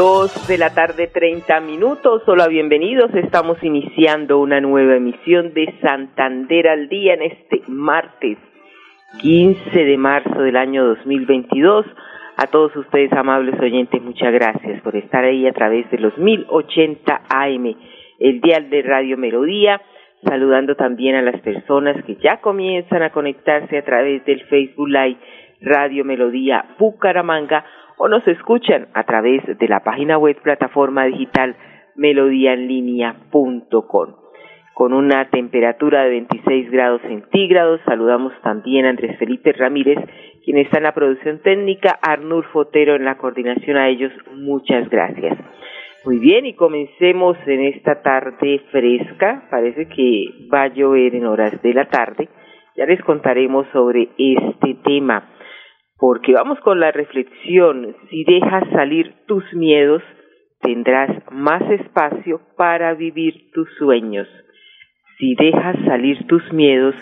Dos de la tarde, 30 minutos. Hola, bienvenidos. Estamos iniciando una nueva emisión de Santander al Día en este martes 15 de marzo del año 2022. A todos ustedes, amables oyentes, muchas gracias por estar ahí a través de los 1080 AM, el dial de Radio Melodía. Saludando también a las personas que ya comienzan a conectarse a través del Facebook Live Radio Melodía Bucaramanga o nos escuchan a través de la página web plataforma digital melodíaenlínea.com. Con una temperatura de 26 grados centígrados, saludamos también a Andrés Felipe Ramírez, quien está en la producción técnica, Arnul Fotero en la coordinación a ellos, muchas gracias. Muy bien, y comencemos en esta tarde fresca, parece que va a llover en horas de la tarde, ya les contaremos sobre este tema porque vamos con la reflexión, si dejas salir tus miedos, tendrás más espacio para vivir tus sueños. Si dejas salir tus miedos,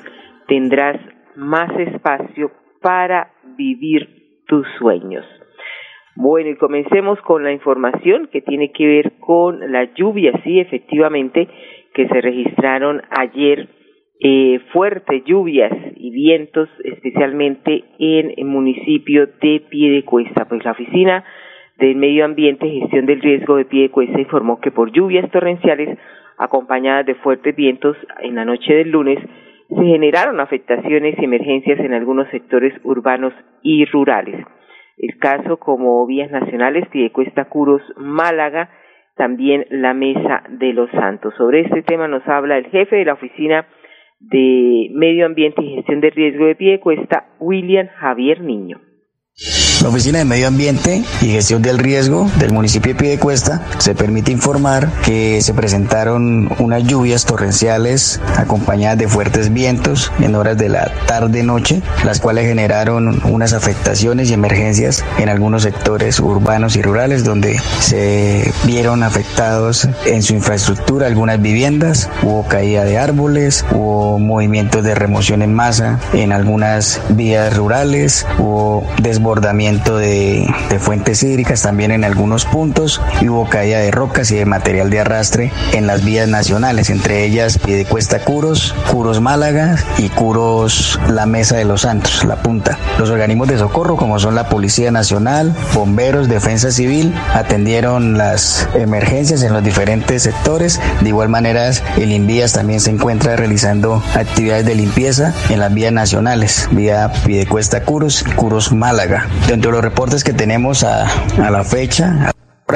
tendrás más espacio para vivir tus sueños. Bueno, y comencemos con la información que tiene que ver con la lluvia, sí, efectivamente, que se registraron ayer eh, fuertes lluvias y vientos, especialmente en el municipio de Piedecuesta. Pues la oficina del Medio Ambiente y Gestión del Riesgo de Piedecuesta informó que por lluvias torrenciales acompañadas de fuertes vientos en la noche del lunes se generaron afectaciones y emergencias en algunos sectores urbanos y rurales. El caso como vías nacionales Piedecuesta Curos Málaga, también la Mesa de los Santos. Sobre este tema nos habla el jefe de la oficina de Medio Ambiente y Gestión de Riesgo de Piedecuesta, William Javier Niño. La Oficina de Medio Ambiente y Gestión del Riesgo del municipio de Piedecuesta se permite informar que se presentaron unas lluvias torrenciales acompañadas de fuertes vientos en horas de la tarde-noche, las cuales generaron unas afectaciones y emergencias en algunos sectores urbanos y rurales donde se vieron afectados en su infraestructura algunas viviendas, hubo caída de árboles, hubo movimientos de remoción en masa en algunas vías rurales, hubo desbordamiento de, fuentes hídricas también en algunos puntos y hubo caída de rocas y de material de arrastre en las vías nacionales, entre ellas Piedecuesta Curos, Curos Málaga y Curos La Mesa de los Santos, La Punta. Los organismos de socorro, como son la Policía Nacional, Bomberos, Defensa Civil, atendieron las emergencias en los diferentes sectores. De igual manera, el INVIAS también se encuentra realizando actividades de limpieza en las vías nacionales, vía Piedecuesta Curos y Curos Málaga. Dentro de los reportes que tenemos a, a la fecha,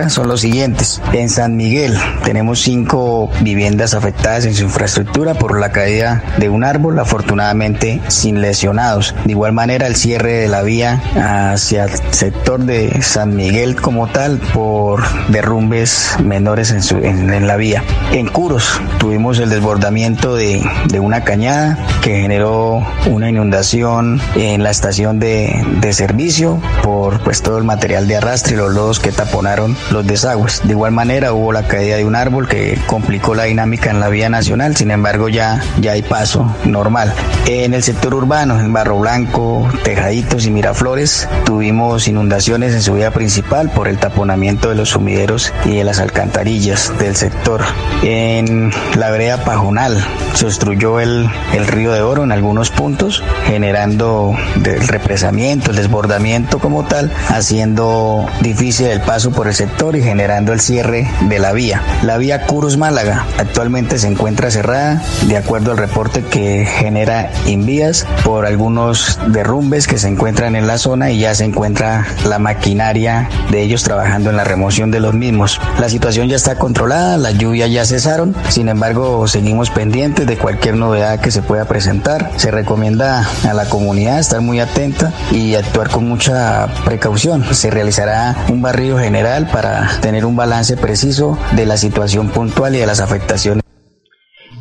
son los siguientes. En San Miguel tenemos cinco viviendas afectadas en su infraestructura por la caída de un árbol, afortunadamente sin lesionados. De igual manera el cierre de la vía hacia el sector de San Miguel como tal por derrumbes menores en, su, en, la vía. En Curos tuvimos el desbordamiento de, de, una cañada que generó una inundación en la estación de, de servicio por pues todo el material de arrastre y los lodos que taponaron los desagües. De igual manera hubo la caída de un árbol que complicó la dinámica en la vía nacional, sin embargo ya, ya hay paso normal. En el sector urbano, en Barro Blanco, Tejaditos y Miraflores, tuvimos inundaciones en su vía principal por el taponamiento de los sumideros y de las alcantarillas del sector. En la vereda Pajonal se obstruyó el, el río de Oro en algunos puntos, generando el represamiento, el desbordamiento como tal, haciendo difícil el paso por el sector y generando el cierre de la vía. La vía Curus Málaga actualmente se encuentra cerrada de acuerdo al reporte que genera Invías por algunos derrumbes que se encuentran en la zona y ya se encuentra la maquinaria de ellos trabajando en la remoción de los mismos. La situación ya está controlada, las lluvias ya cesaron, sin embargo seguimos pendientes de cualquier novedad que se pueda presentar. Se recomienda a la comunidad estar muy atenta y actuar con mucha precaución. Se realizará un barrido general para para tener un balance preciso de la situación puntual y de las afectaciones.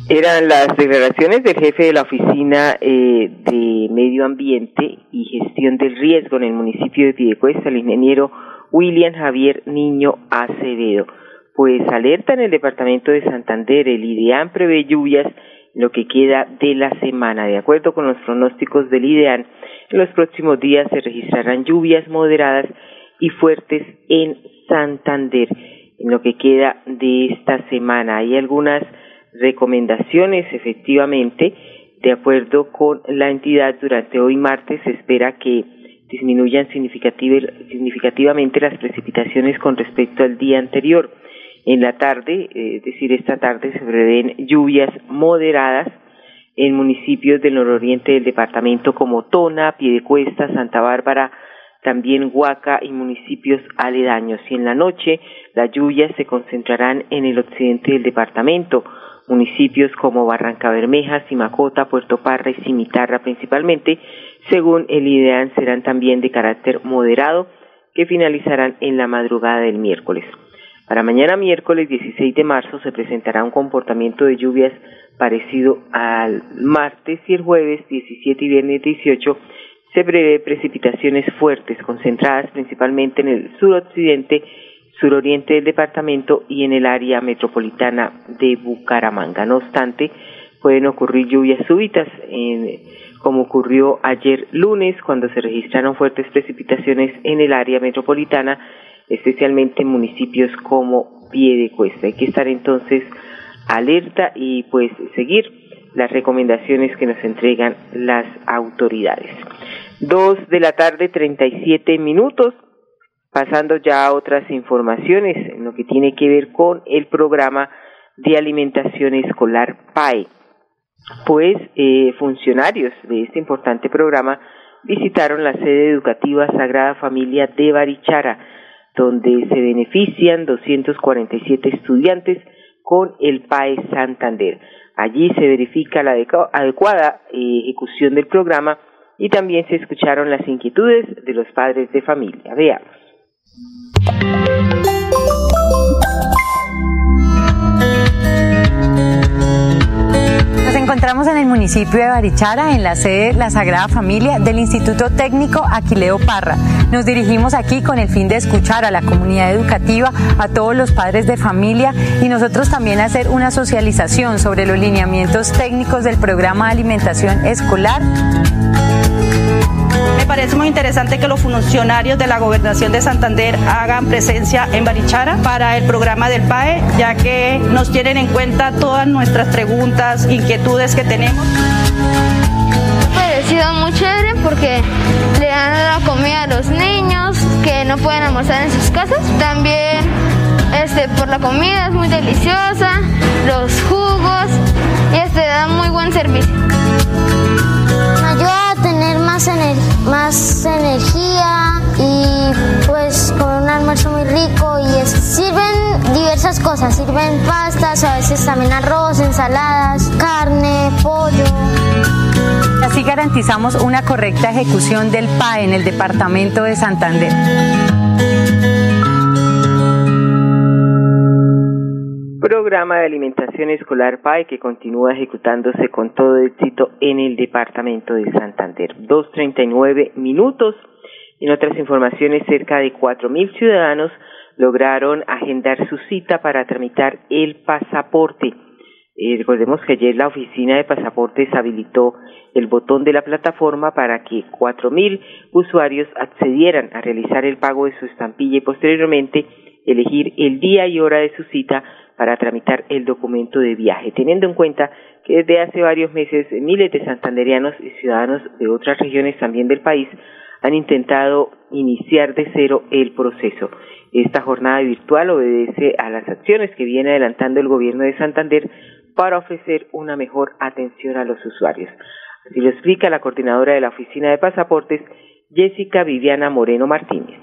Eran las declaraciones del jefe de la Oficina eh, de Medio Ambiente y Gestión del Riesgo en el municipio de Piedecuesta, el ingeniero William Javier Niño Acevedo. Pues alerta en el departamento de Santander, el IDEAN prevé lluvias lo que queda de la semana. De acuerdo con los pronósticos del IDEAN, en los próximos días se registrarán lluvias moderadas y fuertes en Santander en lo que queda de esta semana. Hay algunas recomendaciones, efectivamente, de acuerdo con la entidad, durante hoy martes se espera que disminuyan significativamente las precipitaciones con respecto al día anterior. En la tarde, eh, es decir, esta tarde se prevén lluvias moderadas en municipios del nororiente del departamento como Tona, Piedecuesta, Santa Bárbara, también Huaca y municipios aledaños. Y en la noche las lluvias se concentrarán en el occidente del departamento, municipios como Barranca Bermeja, Simacota, Puerto Parra y Cimitarra principalmente, según el IDEAN serán también de carácter moderado que finalizarán en la madrugada del miércoles. Para mañana miércoles 16 de marzo se presentará un comportamiento de lluvias parecido al martes y el jueves 17 y viernes 18 se prevé precipitaciones fuertes concentradas principalmente en el suroccidente, suroriente del departamento y en el área metropolitana de Bucaramanga. No obstante, pueden ocurrir lluvias súbitas, como ocurrió ayer lunes cuando se registraron fuertes precipitaciones en el área metropolitana, especialmente en municipios como Piedecuesta. Hay que estar entonces alerta y pues seguir las recomendaciones que nos entregan las autoridades. Dos de la tarde, treinta y siete minutos. Pasando ya a otras informaciones en lo que tiene que ver con el programa de alimentación escolar PAE. Pues eh, funcionarios de este importante programa visitaron la sede educativa Sagrada Familia de Barichara, donde se benefician 247 estudiantes con el PAE Santander. Allí se verifica la adecuada eh, ejecución del programa y también se escucharon las inquietudes de los padres de familia. Veamos. Nos encontramos en el municipio de Barichara, en la sede La Sagrada Familia del Instituto Técnico Aquileo Parra. Nos dirigimos aquí con el fin de escuchar a la comunidad educativa, a todos los padres de familia y nosotros también hacer una socialización sobre los lineamientos técnicos del programa de alimentación escolar. Me parece muy interesante que los funcionarios de la Gobernación de Santander hagan presencia en Barichara para el programa del PAE, ya que nos tienen en cuenta todas nuestras preguntas, inquietudes que tenemos. Ha parecido muy chévere porque le dan la comida a los niños que no pueden almorzar en sus casas. También este, por la comida es muy deliciosa, los jugos y este dan muy buen servicio más, más energía y pues con un almuerzo muy rico y sirven diversas cosas, sirven pastas, a veces también arroz, ensaladas, carne, pollo. Así garantizamos una correcta ejecución del PAE en el departamento de Santander. Programa de alimentación escolar PAE que continúa ejecutándose con todo éxito en el departamento de Santander. 2.39 minutos. En otras informaciones, cerca de 4.000 ciudadanos lograron agendar su cita para tramitar el pasaporte. Eh, recordemos que ayer la oficina de pasaportes habilitó el botón de la plataforma para que 4.000 usuarios accedieran a realizar el pago de su estampilla y posteriormente elegir el día y hora de su cita para tramitar el documento de viaje, teniendo en cuenta que desde hace varios meses miles de santanderianos y ciudadanos de otras regiones también del país han intentado iniciar de cero el proceso. Esta jornada virtual obedece a las acciones que viene adelantando el gobierno de Santander para ofrecer una mejor atención a los usuarios. Así lo explica la coordinadora de la Oficina de Pasaportes, Jessica Viviana Moreno Martínez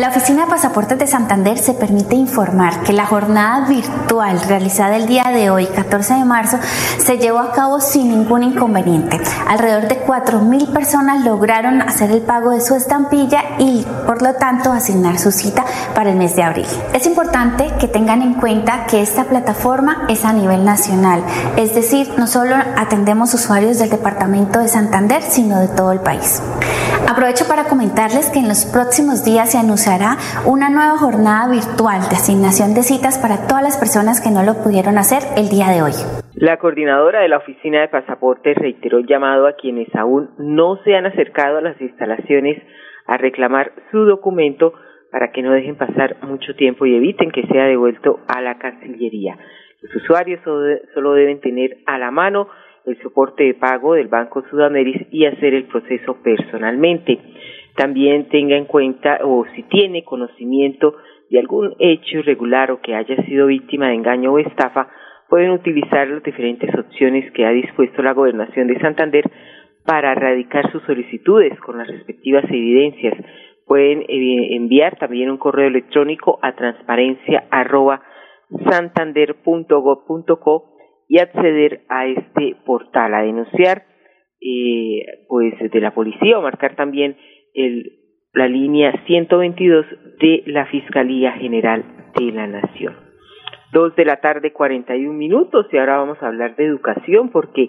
La Oficina de Pasaportes de Santander se permite informar que la jornada virtual realizada el día de hoy, 14 de marzo, se llevó a cabo sin ningún inconveniente. Alrededor de 4.000 personas lograron hacer el pago de su estampilla y, por lo tanto, asignar su cita para el mes de abril. Es importante que tengan en cuenta que esta plataforma es a nivel nacional, es decir, no solo atendemos usuarios del departamento de Santander, sino de todo el país. Aprovecho para comentarles que en los próximos días se anunciará una nueva jornada virtual de asignación de citas para todas las personas que no lo pudieron hacer el día de hoy. La coordinadora de la Oficina de Pasaportes reiteró el llamado a quienes aún no se han acercado a las instalaciones a reclamar su documento para que no dejen pasar mucho tiempo y eviten que sea devuelto a la Cancillería. Los usuarios solo deben tener a la mano el soporte de pago del Banco Sudameris y hacer el proceso personalmente. También tenga en cuenta o si tiene conocimiento de algún hecho irregular o que haya sido víctima de engaño o estafa, pueden utilizar las diferentes opciones que ha dispuesto la Gobernación de Santander para erradicar sus solicitudes con las respectivas evidencias. Pueden eh, enviar también un correo electrónico a transparencia y acceder a este portal, a denunciar eh, pues de la policía o marcar también el, la línea 122 de la Fiscalía General de la Nación. Dos de la tarde, 41 minutos, y ahora vamos a hablar de educación porque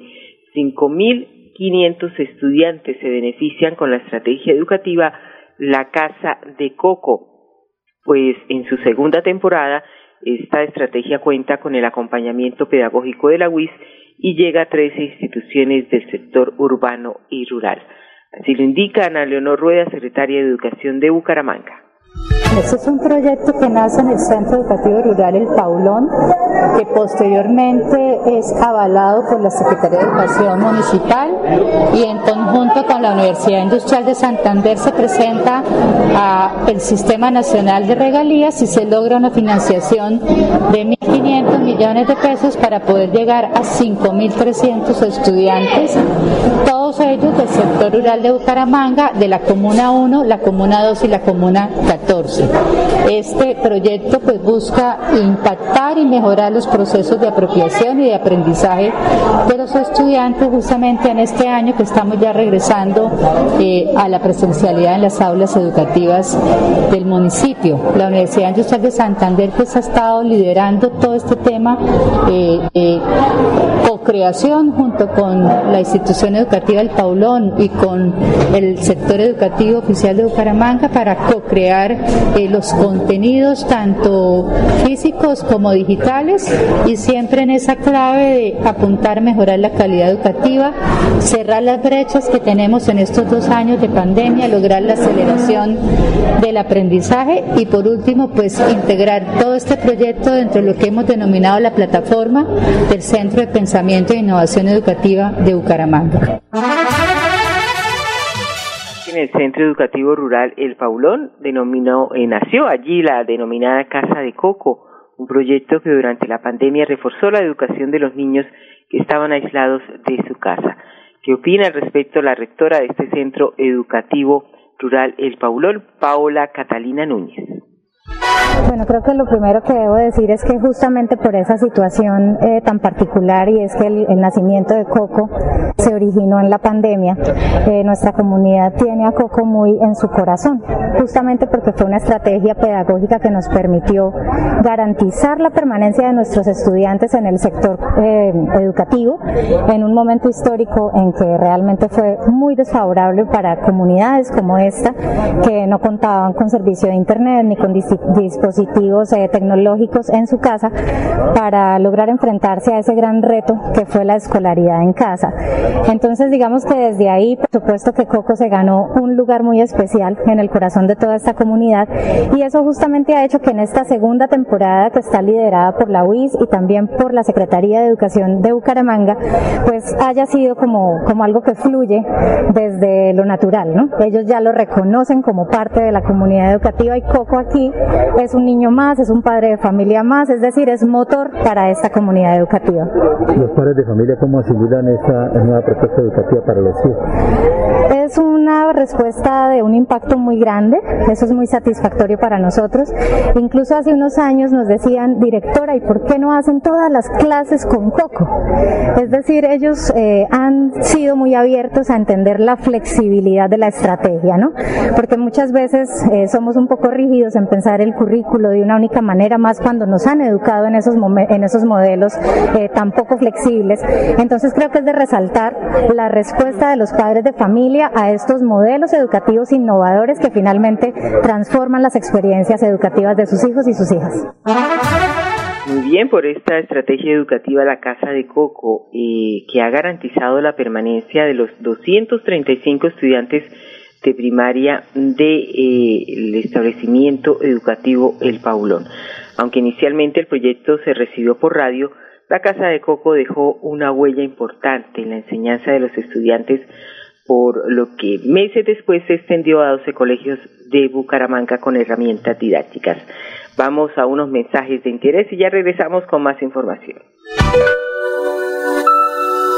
5.500 estudiantes se benefician con la estrategia educativa La Casa de Coco, pues en su segunda temporada esta estrategia cuenta con el acompañamiento pedagógico de la UIS y llega a 13 instituciones del sector urbano y rural. Así lo indica Ana Leonor Rueda, secretaria de Educación de Bucaramanga. Este es un proyecto que nace en el Centro Educativo Rural El Paulón, que posteriormente es avalado por la Secretaría de Educación Municipal y en conjunto con la Universidad Industrial de Santander se presenta al Sistema Nacional de Regalías y se logra una financiación de 1.500 millones de pesos para poder llegar a 5.300 estudiantes, todos ellos del sector rural de Bucaramanga, de la Comuna 1, la Comuna 2 y la Comuna 14. Este proyecto pues busca impactar y mejorar los procesos de apropiación y de aprendizaje de los estudiantes justamente en este año que estamos ya regresando eh, a la presencialidad en las aulas educativas del municipio. La Universidad Industrial de Santander pues ha estado liderando todo este tema eh, de co-creación junto con la institución educativa El Paulón y con el sector educativo oficial de Bucaramanga para co-crear eh, los contenidos tanto físicos como digitales y siempre en esa clave de apuntar mejorar la calidad educativa, cerrar las brechas que tenemos en estos dos años de pandemia, lograr la aceleración del aprendizaje y por último pues integrar todo este proyecto dentro de lo que hemos denominado la plataforma del Centro de Pensamiento e Innovación Educativa de Bucaramanga en el Centro Educativo Rural El Paulón denominó, eh, nació allí la denominada Casa de Coco, un proyecto que durante la pandemia reforzó la educación de los niños que estaban aislados de su casa. ¿Qué opina al respecto la rectora de este Centro Educativo Rural El Paulón, Paola Catalina Núñez? Bueno, creo que lo primero que debo decir es que justamente por esa situación eh, tan particular y es que el, nacimiento de Coco se originó en la pandemia, eh, nuestra comunidad tiene a Coco muy en su corazón, justamente porque fue una estrategia pedagógica que nos permitió garantizar la permanencia de nuestros estudiantes en el sector eh, educativo en un momento histórico en que realmente fue muy desfavorable para comunidades como esta que no contaban con servicio de internet ni con dispositivos eh, tecnológicos en su casa para lograr enfrentarse a ese gran reto que fue la escolaridad en casa. Entonces digamos que desde ahí, por supuesto que Coco se ganó un lugar muy especial en el corazón de toda esta comunidad y eso justamente ha hecho que en esta segunda temporada que está liderada por la UIS y también por la Secretaría de Educación de Bucaramanga, pues haya sido como, como algo que fluye desde lo natural, ¿no? Ellos ya lo reconocen como parte de la comunidad educativa y Coco aquí es un niño más, es un padre de familia más, es decir, es motor para esta comunidad educativa. ¿Los padres de familia cómo asimilan esta nueva propuesta educativa para los hijos? Es una respuesta de un impacto muy grande, eso es muy satisfactorio para nosotros. Incluso hace unos años nos decían, directora, ¿y por qué no hacen todas las clases con Coco? Es decir, ellos eh, han sido muy abiertos a entender la flexibilidad de la estrategia, ¿no? Porque muchas veces eh, somos un poco rígidos en pensar el currículo de una única manera, más cuando nos han educado en esos, en esos modelos eh, tan poco flexibles. Entonces creo que es de resaltar la respuesta de los padres de familia a estos modelos educativos innovadores que finalmente transforman las experiencias educativas de sus hijos y sus hijas. Muy bien por esta estrategia educativa La Casa de Coco, eh, que ha garantizado la permanencia de los 235 estudiantes de primaria del de, eh, establecimiento educativo El Paulón. Aunque inicialmente el proyecto se recibió por radio, la Casa de Coco dejó una huella importante en la enseñanza de los estudiantes, por lo que meses después se extendió a 12 colegios de Bucaramanga con herramientas didácticas. Vamos a unos mensajes de interés y ya regresamos con más información.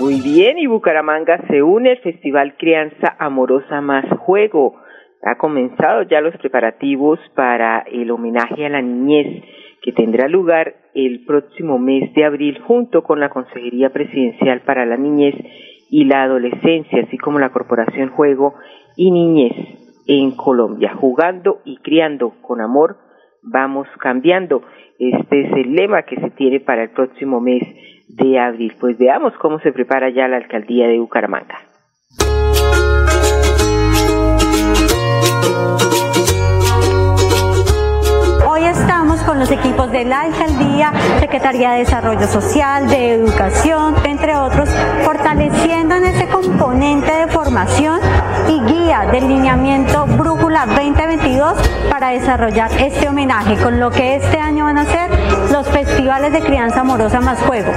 Muy bien, y Bucaramanga se une al Festival Crianza Amorosa Más Juego. Ha comenzado ya los preparativos para el homenaje a la niñez que tendrá lugar el próximo mes de abril junto con la Consejería Presidencial para la Niñez y la Adolescencia, así como la Corporación Juego y Niñez en Colombia. Jugando y criando con amor, vamos cambiando. Este es el lema que se tiene para el próximo mes de abril. Pues veamos cómo se prepara ya la alcaldía de Bucaramanga. Los equipos de la alcaldía, Secretaría de Desarrollo Social, de Educación, entre otros, fortaleciendo en ese componente de formación y guía del lineamiento Brújula 2022 para desarrollar este homenaje, con lo que este año van a ser los festivales de crianza amorosa más juego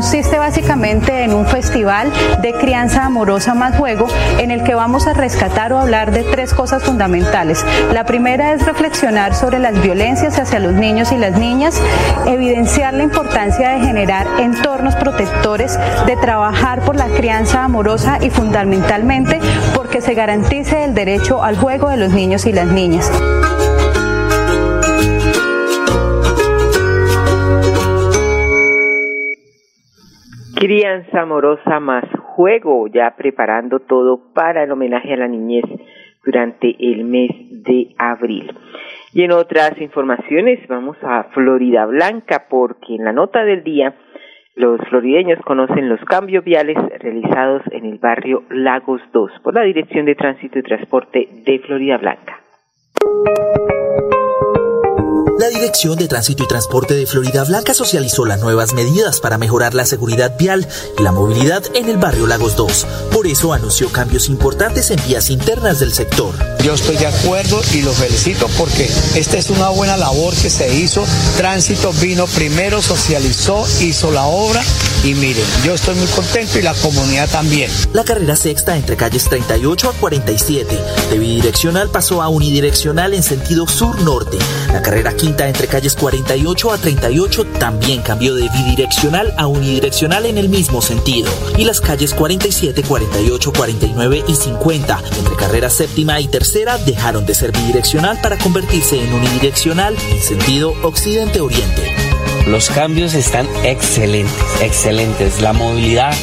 consiste básicamente en un festival de crianza amorosa más juego en el que vamos a rescatar o hablar de tres cosas fundamentales. La primera es reflexionar sobre las violencias hacia los niños y las niñas, evidenciar la importancia de generar entornos protectores, de trabajar por la crianza amorosa y fundamentalmente porque se garantice el derecho al juego de los niños y las niñas. Crianza amorosa más juego, ya preparando todo para el homenaje a la niñez durante el mes de abril. Y en otras informaciones vamos a Florida Blanca porque en la nota del día los florideños conocen los cambios viales realizados en el barrio Lagos 2 por la Dirección de Tránsito y Transporte de Florida Blanca. La Dirección de Tránsito y Transporte de Florida Blanca socializó las nuevas medidas para mejorar la seguridad vial y la movilidad en el barrio Lagos 2. Por eso anunció cambios importantes en vías internas del sector. Yo estoy de acuerdo y lo felicito porque esta es una buena labor que se hizo. Tránsito vino primero, socializó, hizo la obra y miren, yo estoy muy contento y la comunidad también. La carrera sexta entre calles 38 a 47 de bidireccional pasó a unidireccional en sentido sur-norte. La carrera quinta entre calles 48 a 38 también cambió de bidireccional a unidireccional en el mismo sentido. Y las calles 47, 48, 49 y 50 entre carrera séptima y tercera dejaron de ser bidireccional para convertirse en unidireccional en sentido occidente-oriente. Los cambios están excelentes, excelentes. La movilidad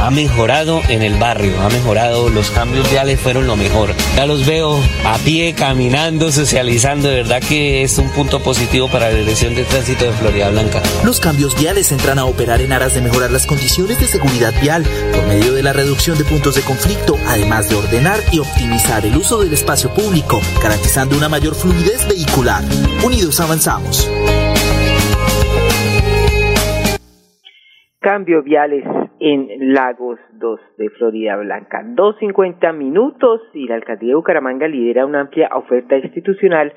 ha mejorado en el barrio, ha mejorado, los cambios viales fueron lo mejor. Ya los veo a pie, caminando, socializando, de verdad que es un punto positivo para la dirección de tránsito de Florida Blanca. Los cambios viales entran a operar en aras de mejorar las condiciones de seguridad vial por medio de la reducción de puntos de conflicto, además de ordenar y optimizar el uso del espacio público, garantizando una mayor fluidez vehicular. Unidos avanzamos. Cambio viales en Lagos 2 de Florida Blanca. 2.50 minutos y la alcaldía de Bucaramanga lidera una amplia oferta institucional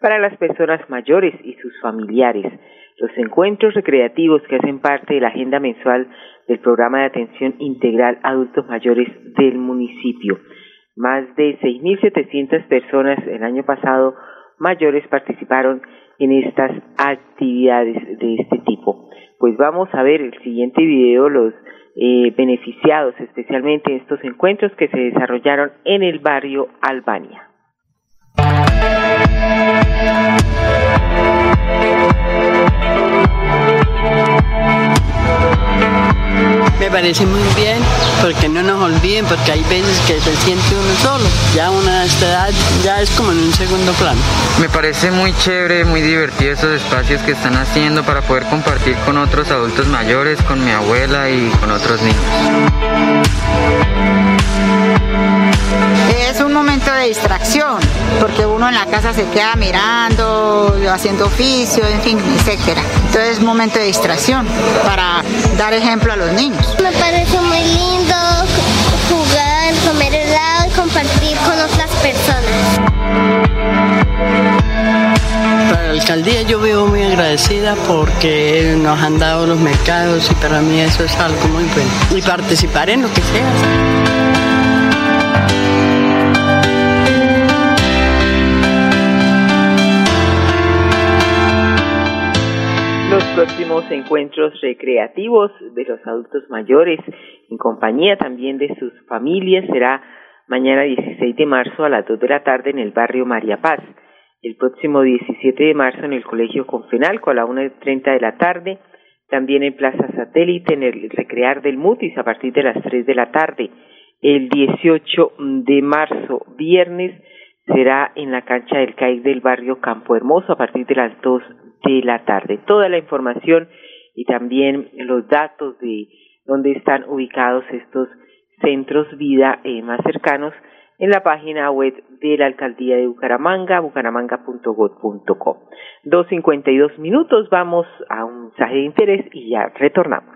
para las personas mayores y sus familiares. Los encuentros recreativos que hacen parte de la agenda mensual del programa de atención integral a adultos mayores del municipio. Más de 6.700 personas el año pasado mayores participaron en estas actividades de este tipo. Pues vamos a ver el siguiente video, los eh, beneficiados especialmente en estos encuentros que se desarrollaron en el barrio Albania. Me parece muy bien porque no nos olviden, porque hay veces que se siente uno solo. Ya una esta edad ya es como en un segundo plano. Me parece muy chévere, muy divertido estos espacios que están haciendo para poder compartir con otros adultos mayores, con mi abuela y con otros niños. Es un momento de distracción, porque uno en la casa se queda mirando, haciendo oficio, en fin, etcétera. Entonces es un momento de distracción para dar ejemplo a los niños. Me parece muy lindo jugar, comer helado y compartir con otras personas. Para la alcaldía yo vivo muy agradecida porque nos han dado los mercados y para mí eso es algo muy bueno. Y participar en lo que sea. Próximos encuentros recreativos de los adultos mayores en compañía también de sus familias será mañana 16 de marzo a las 2 de la tarde en el barrio María Paz. El próximo 17 de marzo en el Colegio Confenalco a la 1.30 de la tarde. También en Plaza Satélite en el Recrear del Mutis a partir de las 3 de la tarde. El 18 de marzo, viernes, será en la cancha del CAIC del barrio Campo Hermoso a partir de las 2 de la tarde. Toda la información y también los datos de dónde están ubicados estos centros vida eh, más cercanos en la página web de la alcaldía de Bucaramanga, bucaramanga.gov.co. 2.52 minutos, vamos a un mensaje de interés y ya retornamos.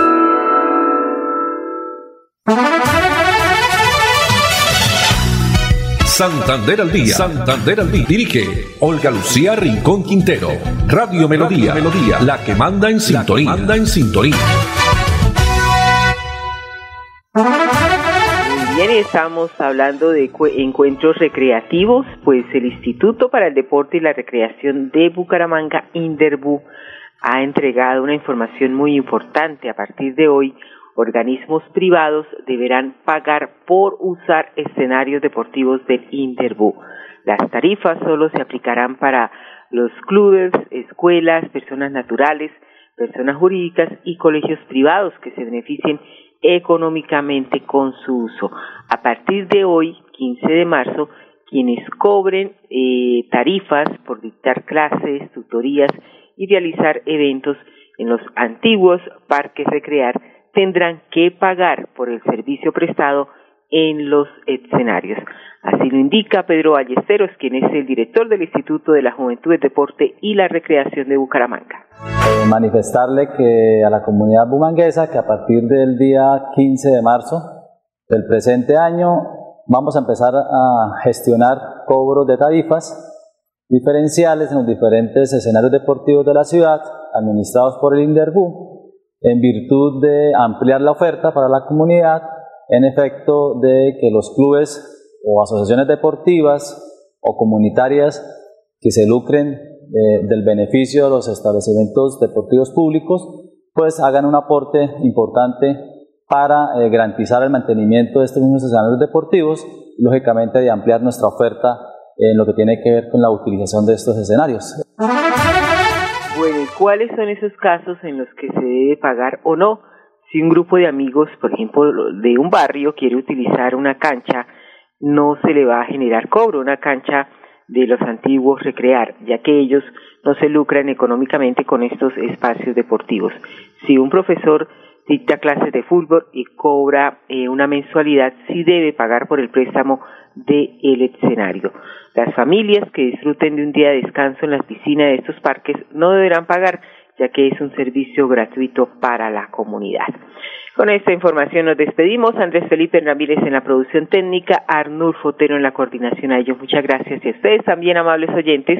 Santander al día. Santander al día. Dirige Olga Lucía Rincón Quintero. Radio Melodía. Melodía. La que manda en sintonía. Manda en sintonía. Muy bien, estamos hablando de encuentros recreativos, pues el Instituto para el Deporte y la Recreación de Bucaramanga, Inderbu, ha entregado una información muy importante. A partir de hoy, organismos privados deberán pagar por usar escenarios deportivos del Interbu. Las tarifas solo se aplicarán para los clubes, escuelas, personas naturales, personas jurídicas y colegios privados que se beneficien económicamente con su uso. A partir de hoy, 15 de marzo, quienes cobren eh, tarifas por dictar clases, tutorías y realizar eventos en los antiguos parques recrear tendrán que pagar por el servicio prestado en los escenarios. Así lo indica Pedro Ballesteros, quien es el director del Instituto de la Juventud, el Deporte y la Recreación de Bucaramanga. Eh, manifestarle que a la comunidad bumanguesa que a partir del día 15 de marzo del presente año vamos a empezar a gestionar cobros de tarifas diferenciales en los diferentes escenarios deportivos de la ciudad administrados por el INDERBU en virtud de ampliar la oferta para la comunidad, en efecto de que los clubes o asociaciones deportivas o comunitarias que se lucren eh, del beneficio de los establecimientos deportivos públicos, pues hagan un aporte importante para eh, garantizar el mantenimiento de estos mismos escenarios deportivos y lógicamente de ampliar nuestra oferta en lo que tiene que ver con la utilización de estos escenarios. Bueno, ¿cuáles son esos casos en los que se debe pagar o no? Si un grupo de amigos, por ejemplo, de un barrio quiere utilizar una cancha, no se le va a generar cobro, una cancha de los antiguos recrear, ya que ellos no se lucran económicamente con estos espacios deportivos. Si un profesor dicta clases de fútbol y cobra eh, una mensualidad, sí debe pagar por el préstamo del escenario. Las familias que disfruten de un día de descanso en la piscina de estos parques no deberán pagar, ya que es un servicio gratuito para la comunidad. Con esta información nos despedimos. Andrés Felipe Ramírez en la producción técnica, Arnur Fotero en la coordinación. A ellos muchas gracias y a ustedes también, amables oyentes,